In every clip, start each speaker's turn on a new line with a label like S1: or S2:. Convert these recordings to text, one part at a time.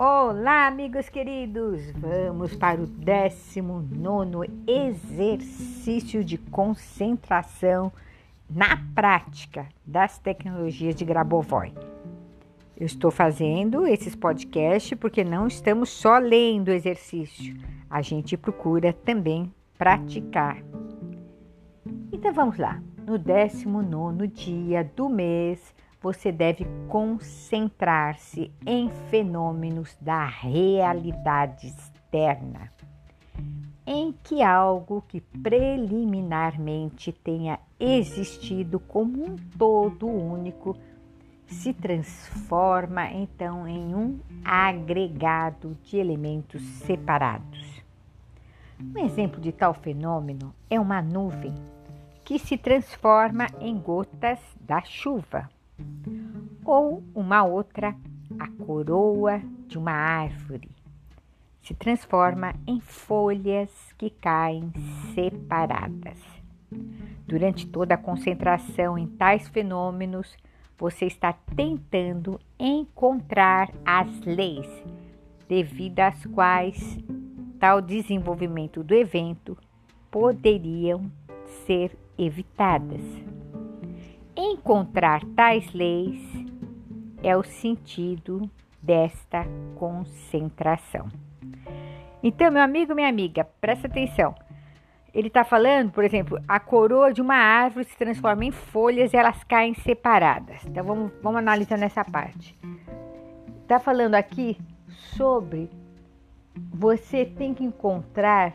S1: Olá, amigos queridos! Vamos para o 19 exercício de concentração na prática das tecnologias de Grabovoi. Eu estou fazendo esses podcasts porque não estamos só lendo o exercício, a gente procura também praticar. Então vamos lá. No 19 dia do mês, você deve concentrar-se em fenômenos da realidade externa, em que algo que preliminarmente tenha existido como um todo único se transforma então em um agregado de elementos separados. Um exemplo de tal fenômeno é uma nuvem que se transforma em gotas da chuva ou uma outra, a coroa de uma árvore, se transforma em folhas que caem separadas. Durante toda a concentração em tais fenômenos, você está tentando encontrar as leis devido às quais tal desenvolvimento do evento poderiam ser evitadas. Encontrar tais leis é o sentido desta concentração. Então, meu amigo, minha amiga, presta atenção. Ele está falando, por exemplo, a coroa de uma árvore se transforma em folhas e elas caem separadas. Então, vamos, vamos analisar nessa parte. Está falando aqui sobre você tem que encontrar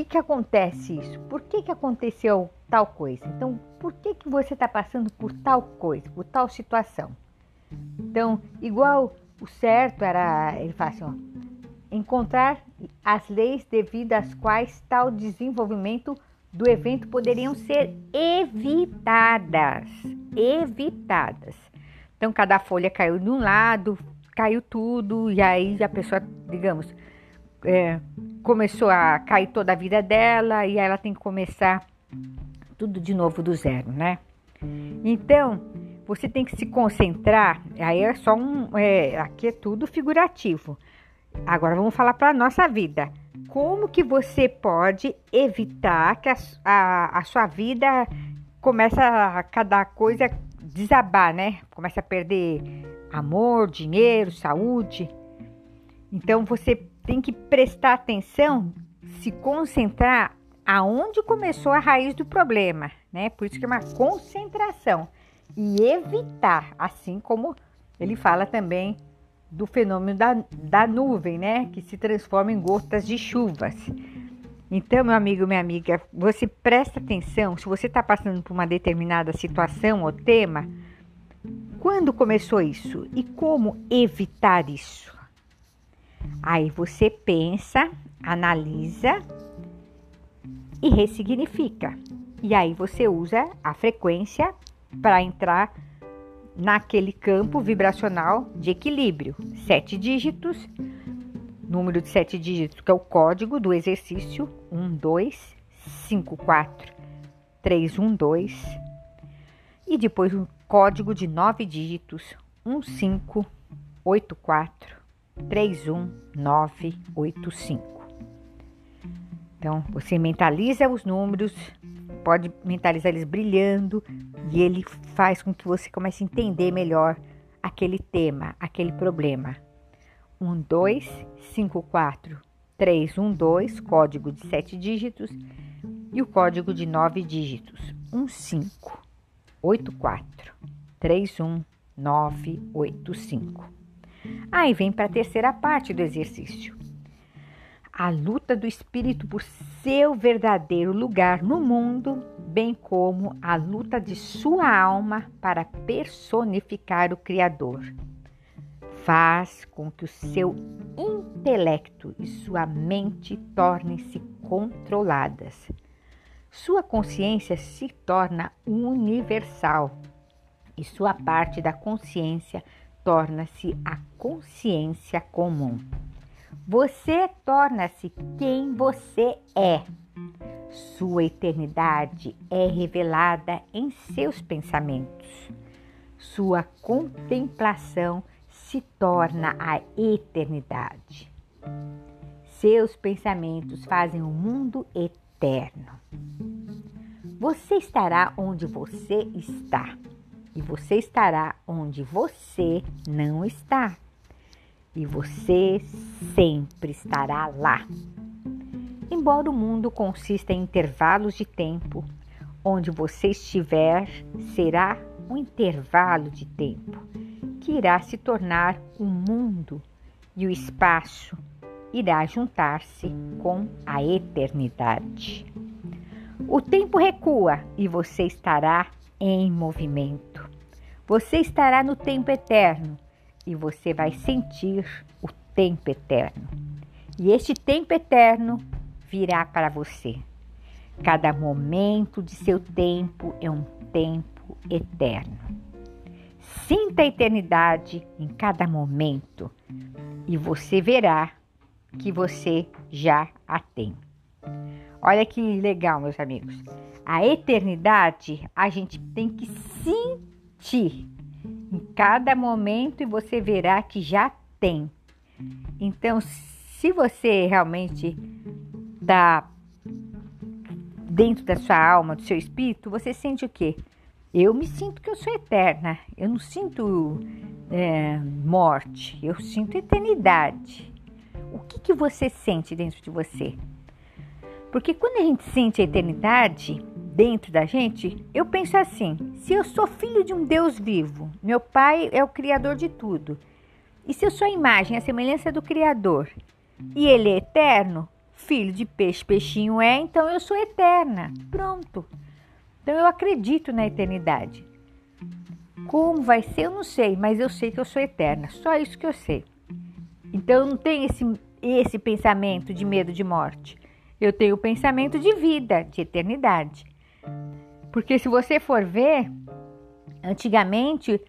S1: que, que acontece isso? Por que, que aconteceu tal coisa? Então, por que, que você está passando por tal coisa, por tal situação? Então, igual o certo era, ele fala assim, ó, encontrar as leis devido às quais tal desenvolvimento do evento poderiam ser evitadas. Evitadas. Então, cada folha caiu de um lado, caiu tudo, e aí a pessoa, digamos, é, começou a cair toda a vida dela e ela tem que começar tudo de novo do zero, né? Então, você tem que se concentrar. Aí é só um. É, aqui é tudo figurativo. Agora vamos falar para a nossa vida. Como que você pode evitar que a, a, a sua vida comece a cada coisa desabar, né? Começa a perder amor, dinheiro, saúde. Então você tem que prestar atenção, se concentrar aonde começou a raiz do problema, né? Por isso que é uma concentração e evitar, assim como ele fala também do fenômeno da, da nuvem, né? Que se transforma em gotas de chuvas. Então, meu amigo, minha amiga, você presta atenção se você está passando por uma determinada situação ou tema. Quando começou isso e como evitar isso? Aí você pensa, analisa e ressignifica. E aí você usa a frequência para entrar naquele campo vibracional de equilíbrio. Sete dígitos, número de sete dígitos, que é o código do exercício: 1, 2, 5, 4, 3, 1, 2. E depois o código de nove dígitos: 1, 5, 8, 4, 31985. Então, você mentaliza os números, pode mentalizar eles brilhando e ele faz com que você comece a entender melhor aquele tema, aquele problema. 1, 2, 5, 4, 3, 1, 2, código de 7 dígitos e o código de 9 dígitos. 1, 5, 8, 4, 3, 1, 9, 8, 5. Aí vem para a terceira parte do exercício. A luta do espírito por seu verdadeiro lugar no mundo, bem como a luta de sua alma para personificar o Criador. Faz com que o seu intelecto e sua mente tornem-se controladas. Sua consciência se torna universal e sua parte da consciência torna-se a consciência comum. Você torna-se quem você é. Sua eternidade é revelada em seus pensamentos. Sua contemplação se torna a eternidade. Seus pensamentos fazem o um mundo eterno. Você estará onde você está e você estará onde você não está. E você sempre estará lá. Embora o mundo consista em intervalos de tempo, onde você estiver será um intervalo de tempo que irá se tornar um mundo e o espaço irá juntar-se com a eternidade. O tempo recua e você estará em movimento. Você estará no tempo eterno e você vai sentir o tempo eterno. E este tempo eterno virá para você. Cada momento de seu tempo é um tempo eterno. Sinta a eternidade em cada momento e você verá que você já a tem. Olha que legal, meus amigos. A eternidade a gente tem que sentir em cada momento e você verá que já tem. Então, se você realmente está dentro da sua alma, do seu espírito, você sente o quê? Eu me sinto que eu sou eterna. Eu não sinto é, morte, eu sinto eternidade. O que, que você sente dentro de você? Porque quando a gente sente a eternidade dentro da gente, eu penso assim: se eu sou filho de um Deus vivo, meu pai é o criador de tudo, e se eu sou a imagem, a semelhança do Criador, e ele é eterno, filho de peixe, peixinho é, então eu sou eterna. Pronto. Então eu acredito na eternidade. Como vai ser, eu não sei, mas eu sei que eu sou eterna. Só isso que eu sei. Então eu não tenho esse, esse pensamento de medo de morte. Eu tenho pensamento de vida, de eternidade. Porque se você for ver, antigamente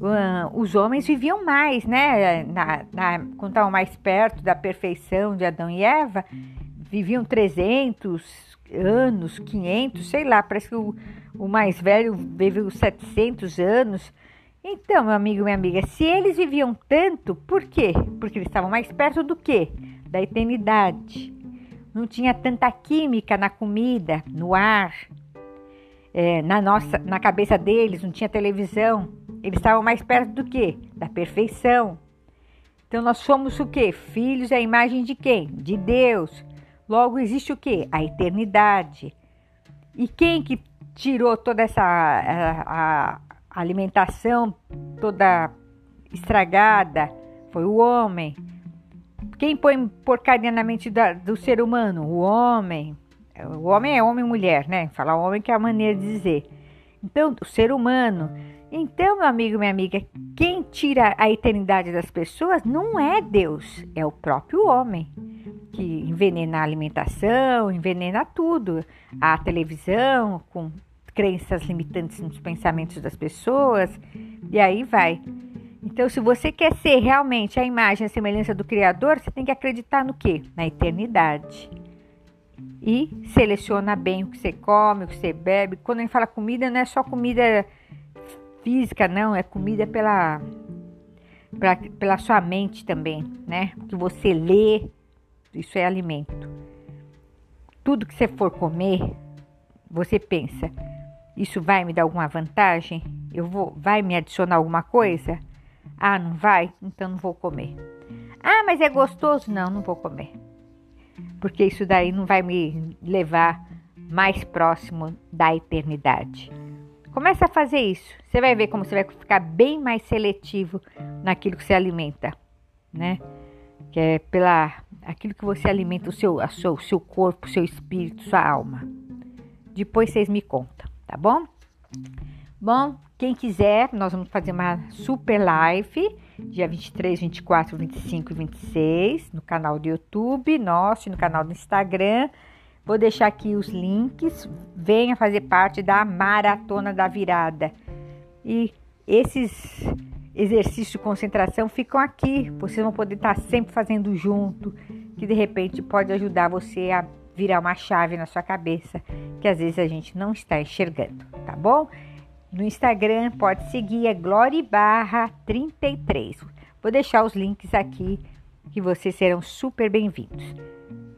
S1: uh, os homens viviam mais, né? Na, na, quando estavam mais perto da perfeição de Adão e Eva, viviam 300, anos, 500, sei lá, parece que o, o mais velho viveu 700 anos. Então, meu amigo, minha amiga, se eles viviam tanto, por quê? Porque eles estavam mais perto do quê? Da eternidade. Não tinha tanta química na comida, no ar, é, na nossa, na cabeça deles, não tinha televisão. Eles estavam mais perto do quê? Da perfeição. Então nós somos o quê? Filhos à imagem de quem? De Deus. Logo existe o que? A eternidade. E quem que tirou toda essa a, a alimentação toda estragada? Foi o homem. Quem põe porcaria na mente da, do ser humano? O homem. O homem é homem e mulher, né? Falar homem que é a maneira de dizer. Então, o ser humano. Então, meu amigo, minha amiga, quem tira a eternidade das pessoas não é Deus, é o próprio homem que envenena a alimentação, envenena tudo. A televisão, com crenças limitantes nos pensamentos das pessoas, e aí vai. Então, se você quer ser realmente a imagem, a semelhança do Criador, você tem que acreditar no quê? Na eternidade. E seleciona bem o que você come, o que você bebe. Quando a gente fala comida, não é só comida física, não, é comida pela, pra, pela sua mente também, né? O que você lê, isso é alimento. Tudo que você for comer, você pensa, isso vai me dar alguma vantagem? Eu vou, vai me adicionar alguma coisa? Ah, não vai? Então não vou comer. Ah, mas é gostoso? Não, não vou comer. Porque isso daí não vai me levar mais próximo da eternidade. Começa a fazer isso. Você vai ver como você vai ficar bem mais seletivo naquilo que você alimenta, né? Que é pela aquilo que você alimenta o seu, a seu, seu corpo, seu espírito, sua alma. Depois vocês me contam, tá bom? Bom, quem quiser, nós vamos fazer uma super live dia 23, 24, 25 e 26 no canal do YouTube nosso e no canal do Instagram. Vou deixar aqui os links. Venha fazer parte da maratona da virada. E esses exercícios de concentração ficam aqui. Vocês vão poder estar sempre fazendo junto, que de repente pode ajudar você a virar uma chave na sua cabeça, que às vezes a gente não está enxergando, tá bom? No Instagram pode seguir é Glória Barra 33. Vou deixar os links aqui que vocês serão super bem-vindos.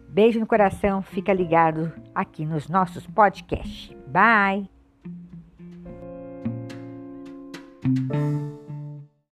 S1: Beijo no coração, fica ligado aqui nos nossos podcasts. Bye!